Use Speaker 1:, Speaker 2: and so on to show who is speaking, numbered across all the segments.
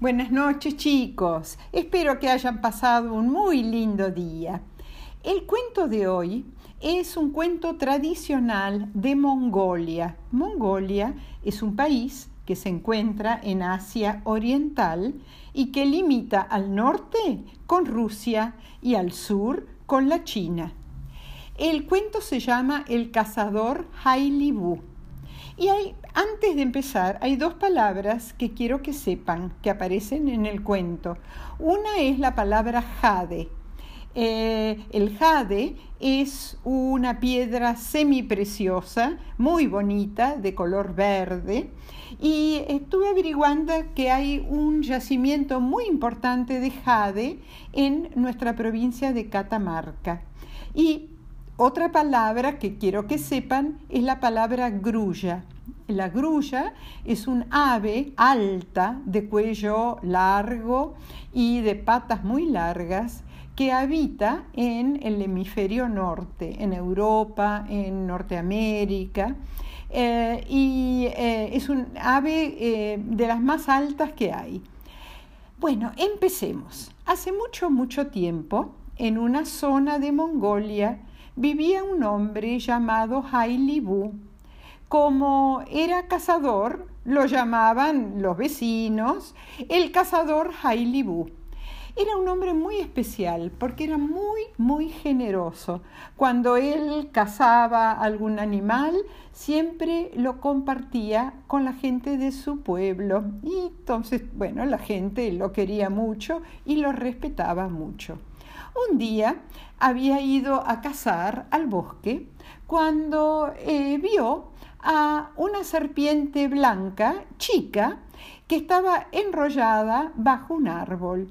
Speaker 1: Buenas noches chicos, espero que hayan pasado un muy lindo día. El cuento de hoy es un cuento tradicional de Mongolia. Mongolia es un país que se encuentra en Asia Oriental y que limita al norte con Rusia y al sur con la China. El cuento se llama El cazador Hailibu. Y antes de empezar, hay dos palabras que quiero que sepan que aparecen en el cuento. Una es la palabra jade. Eh, el jade es una piedra semipreciosa, muy bonita, de color verde. Y estuve averiguando que hay un yacimiento muy importante de jade en nuestra provincia de Catamarca. Y otra palabra que quiero que sepan es la palabra grulla. La grulla es un ave alta, de cuello largo y de patas muy largas, que habita en el hemisferio norte, en Europa, en Norteamérica, eh, y eh, es un ave eh, de las más altas que hay. Bueno, empecemos. Hace mucho, mucho tiempo, en una zona de Mongolia, vivía un hombre llamado Hailibu. Como era cazador, lo llamaban los vecinos el cazador Hailibu. Era un hombre muy especial porque era muy, muy generoso. Cuando él cazaba algún animal, siempre lo compartía con la gente de su pueblo. Y entonces, bueno, la gente lo quería mucho y lo respetaba mucho. Un día había ido a cazar al bosque cuando eh, vio a una serpiente blanca chica que estaba enrollada bajo un árbol.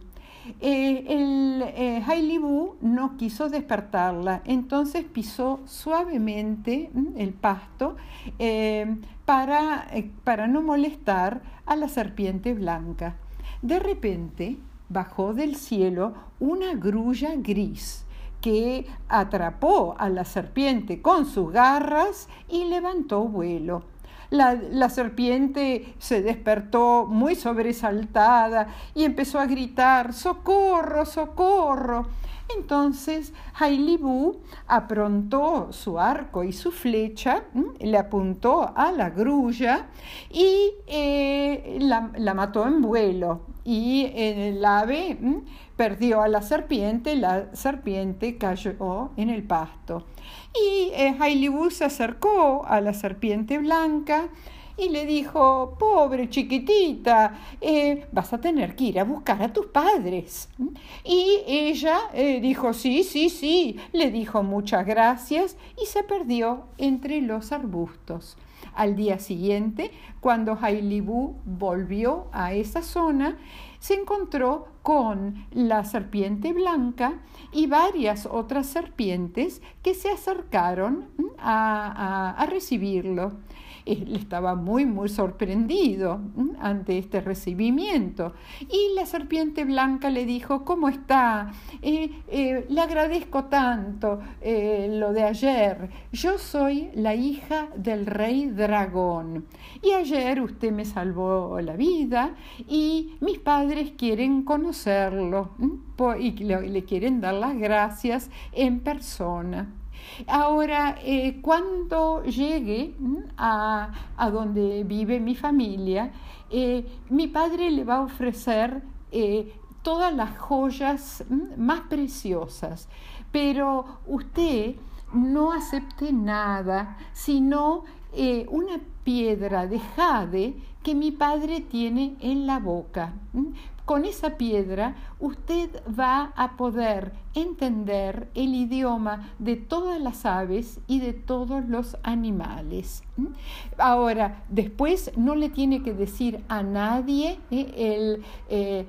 Speaker 1: Eh, el eh, no quiso despertarla, entonces pisó suavemente mm, el pasto eh, para, para no molestar a la serpiente blanca. De repente bajó del cielo una grulla gris que atrapó a la serpiente con sus garras y levantó vuelo. La, serpiente se despertó muy sobresaltada y empezó a gritar, ¡Socorro, socorro! Entonces Hailibú aprontó su arco y su flecha, le apuntó a la grulla y eh, la, mató en vuelo. Y el ave perdió a la serpiente, la serpiente cayó en el pasto. Y eh, se acercó a la serpiente blanca y le dijo, pobre chiquitita, eh, vas a tener que ir a buscar a tus padres. Y ella eh, dijo, sí, sí, sí, le dijo muchas gracias y se perdió entre los arbustos. Al día siguiente, cuando Hailibú volvió a esa zona, se encontró con la serpiente blanca y varias otras serpientes que se acercaron a, a recibirlo él estaba muy, muy sorprendido ante este recibimiento. Y la serpiente blanca le dijo, ¿cómo está? Eh, eh, le agradezco tanto eh, lo de ayer. Yo soy la hija del rey dragón. Y ayer usted me salvó la vida y mis padres quieren conocerlo y le quieren dar las gracias en persona. Ahora, eh, cuando llegue a, donde vive mi familia, eh, mi padre le va a ofrecer eh, todas las joyas más preciosas, pero usted no acepte nada, sino una piedra de jade que mi padre tiene en la boca con esa piedra usted va a poder entender el idioma de todas las aves y de todos los animales. Ahora, después no le tiene que decir a nadie eh, eh,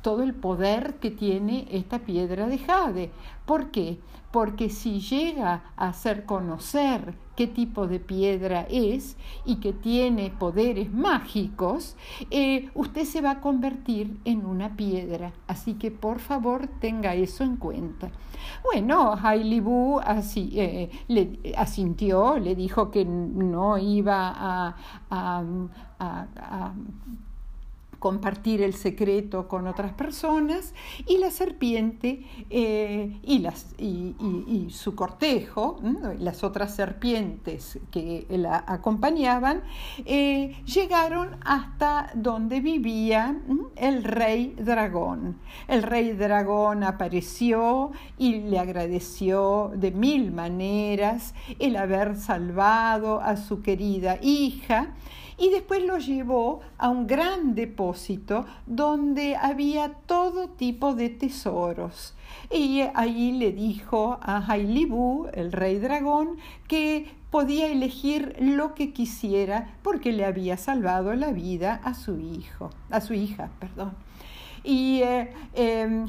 Speaker 1: todo el poder que tiene esta piedra de jade. ¿Por qué? Porque si llega a hacer conocer qué tipo de piedra es y que tiene poderes mágicos, eh, usted se va a convertir en una piedra. Así que por favor tenga eso en cuenta. Bueno, Hailey así, eh, le asintió, le dijo que no iba a compartir el secreto con otras personas y la serpiente eh, y, las, y, su cortejo, las otras serpientes que la acompañaban, eh, llegaron hasta donde vivía el rey dragón. El rey dragón apareció y le agradeció de mil maneras el haber salvado a su querida hija y después lo llevó a un gran depósito donde había todo tipo de tesoros. Y allí le dijo a Hailibu, el rey dragón, que podía elegir lo que quisiera porque le había salvado la vida a su hijo, a su hija, perdón. Y eh, em,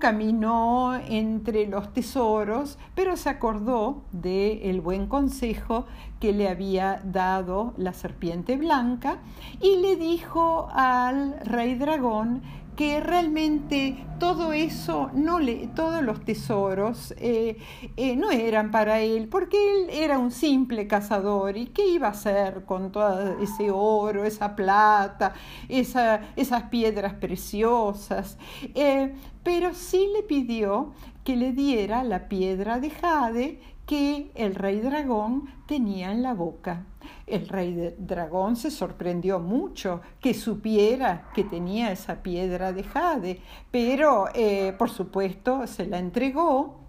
Speaker 1: caminó entre los tesoros, pero se acordó del buen consejo que le había dado la serpiente blanca y le dijo al rey dragón que realmente todo eso, no le, todos los tesoros eh, eh, no eran para él, porque él era un simple cazador y qué iba a hacer con todo ese oro, esa plata, esas piedras preciosas. Eh, pero sí le pidió que le diera la piedra de jade que el rey dragón tenía en la boca. El rey dragón se sorprendió mucho que supiera que tenía esa piedra de jade, pero eh, por supuesto se la entregó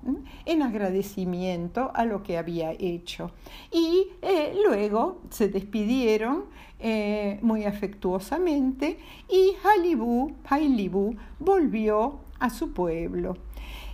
Speaker 1: en agradecimiento a lo que había hecho. Y eh, luego se despidieron eh, muy afectuosamente y Hailibú volvió a su pueblo.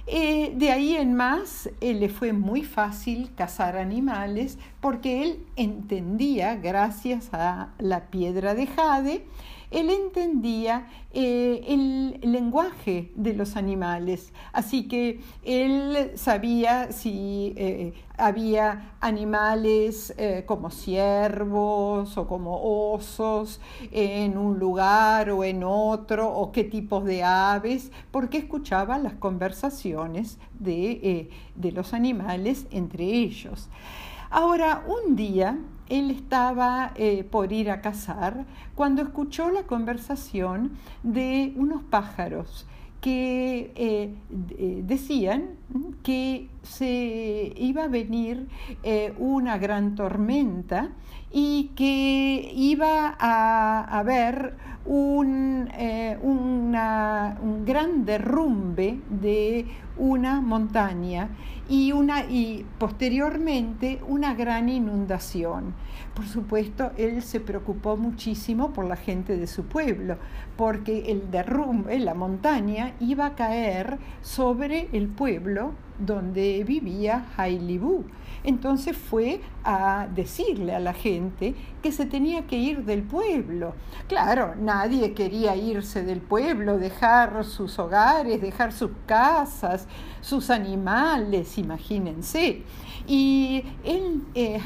Speaker 1: De ahí en más le fue muy fácil cazar animales porque él entendía, gracias a la piedra de jade, él entendía eh, el lenguaje de los animales, así que él sabía si eh, había animales eh, como ciervos o como osos en un lugar o en otro, o qué tipos de aves, porque escuchaba las conversaciones de los animales entre ellos. Ahora, un día él estaba eh, por ir a cazar cuando escuchó la conversación de unos pájaros que eh, eh, decían que se iba a venir una gran tormenta y que iba a haber un, un gran derrumbe de una montaña y, una, y posteriormente una gran inundación. Por supuesto, él se preocupó muchísimo por la gente de su pueblo, porque el derrumbe, la montaña, iba a caer sobre el pueblo donde vivía Hailibú. Entonces fue a decirle a la gente que se tenía que ir del pueblo. Claro, nadie quería irse del pueblo, dejar sus hogares, dejar sus casas, sus animales, imagínense. Y él, eh,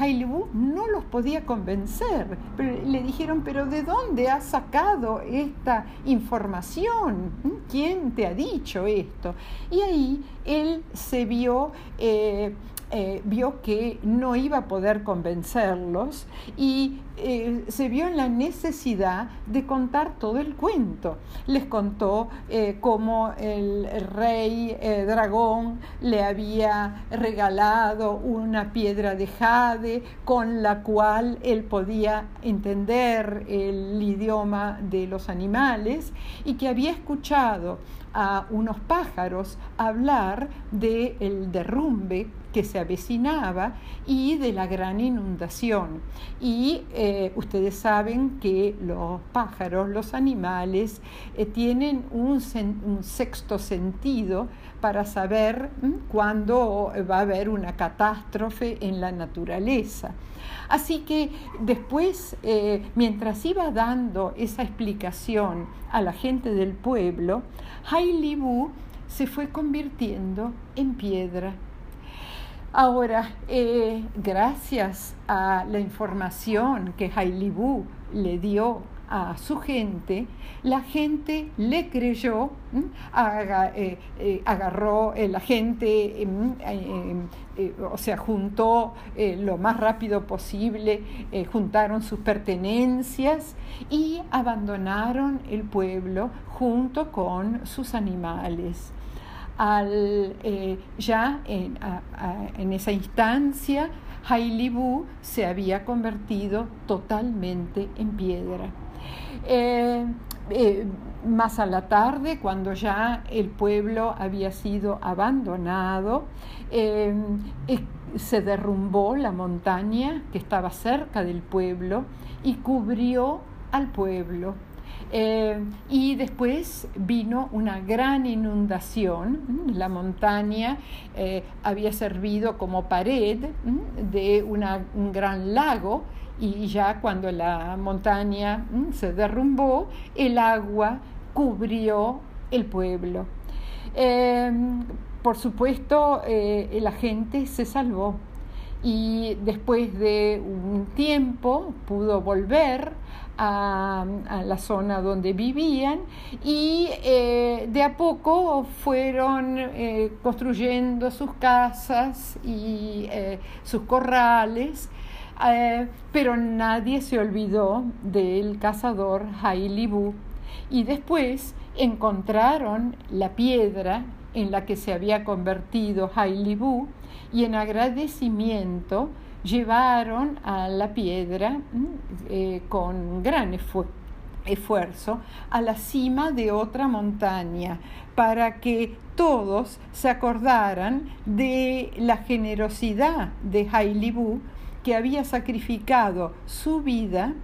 Speaker 1: no los podía convencer. le dijeron, pero ¿de dónde has sacado esta información? ¿Quién te ha dicho esto? Y ahí él se vio eh, eh, vio que no iba a poder convencerlos y eh, se vio en la necesidad de contar todo el cuento. Les contó eh, cómo el, rey dragón le había regalado una piedra de jade con la cual él podía entender el idioma de los animales y que había escuchado a unos pájaros hablar del el derrumbe que se avecinaba y de la gran inundación. Y eh, ustedes saben que los pájaros, los animales, eh, tienen un, sexto sentido para saber cuándo va a haber una catástrofe en la naturaleza. Así que después, eh, mientras iba dando esa explicación a la gente del pueblo, Hailibú se fue convirtiendo en piedra Ahora, eh, gracias a la información que Hailibú le dio a su gente, la gente le creyó, eh, eh, agarró la gente, o sea, juntó lo más rápido posible, juntaron sus pertenencias y abandonaron el pueblo junto con sus animales. Al, ya en esa instancia, Hailibú se había convertido totalmente en piedra. Eh, eh, más a la tarde, cuando ya el pueblo había sido abandonado, eh, se derrumbó la montaña que estaba cerca del pueblo y cubrió al pueblo. Eh, y después vino una gran inundación. La montaña eh, había servido como pared de un gran lago y ya cuando la montaña se derrumbó, el agua cubrió el pueblo. Eh, por supuesto, la gente se salvó y después de un tiempo pudo volver a, la zona donde vivían y eh, de a poco fueron eh, construyendo sus casas y eh, sus corrales, pero nadie se olvidó del cazador Hailibú y después encontraron la piedra en la que se había convertido Hailibú y en agradecimiento llevaron a la piedra eh, con gran esfuerzo a la cima de otra montaña para que todos se acordaran de la generosidad de Hailibú que había sacrificado su vida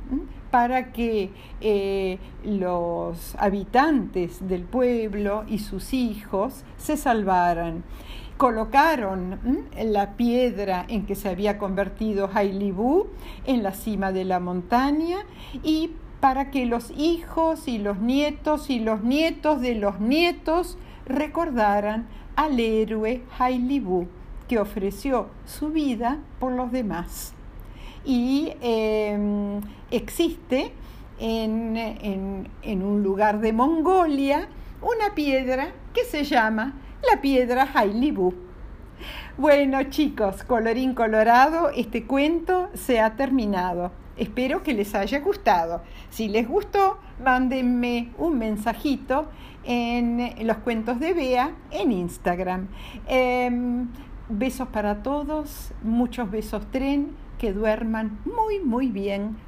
Speaker 1: para que eh, los habitantes del pueblo y sus hijos se salvaran colocaron la piedra en que se había convertido Hailibú en la cima de la montaña y para que los hijos y los nietos y los nietos de los nietos recordaran al héroe Hailibú que ofreció su vida por los demás. Y em, existe en, en un lugar de Mongolia una piedra que se llama la piedra Hailibú. Bueno chicos, colorín colorado, este cuento se ha terminado. Espero que les haya gustado. Si les gustó, mándenme un mensajito en los cuentos de Bea en Instagram. Em, besos para todos, muchos besos tren, que duerman muy muy bien.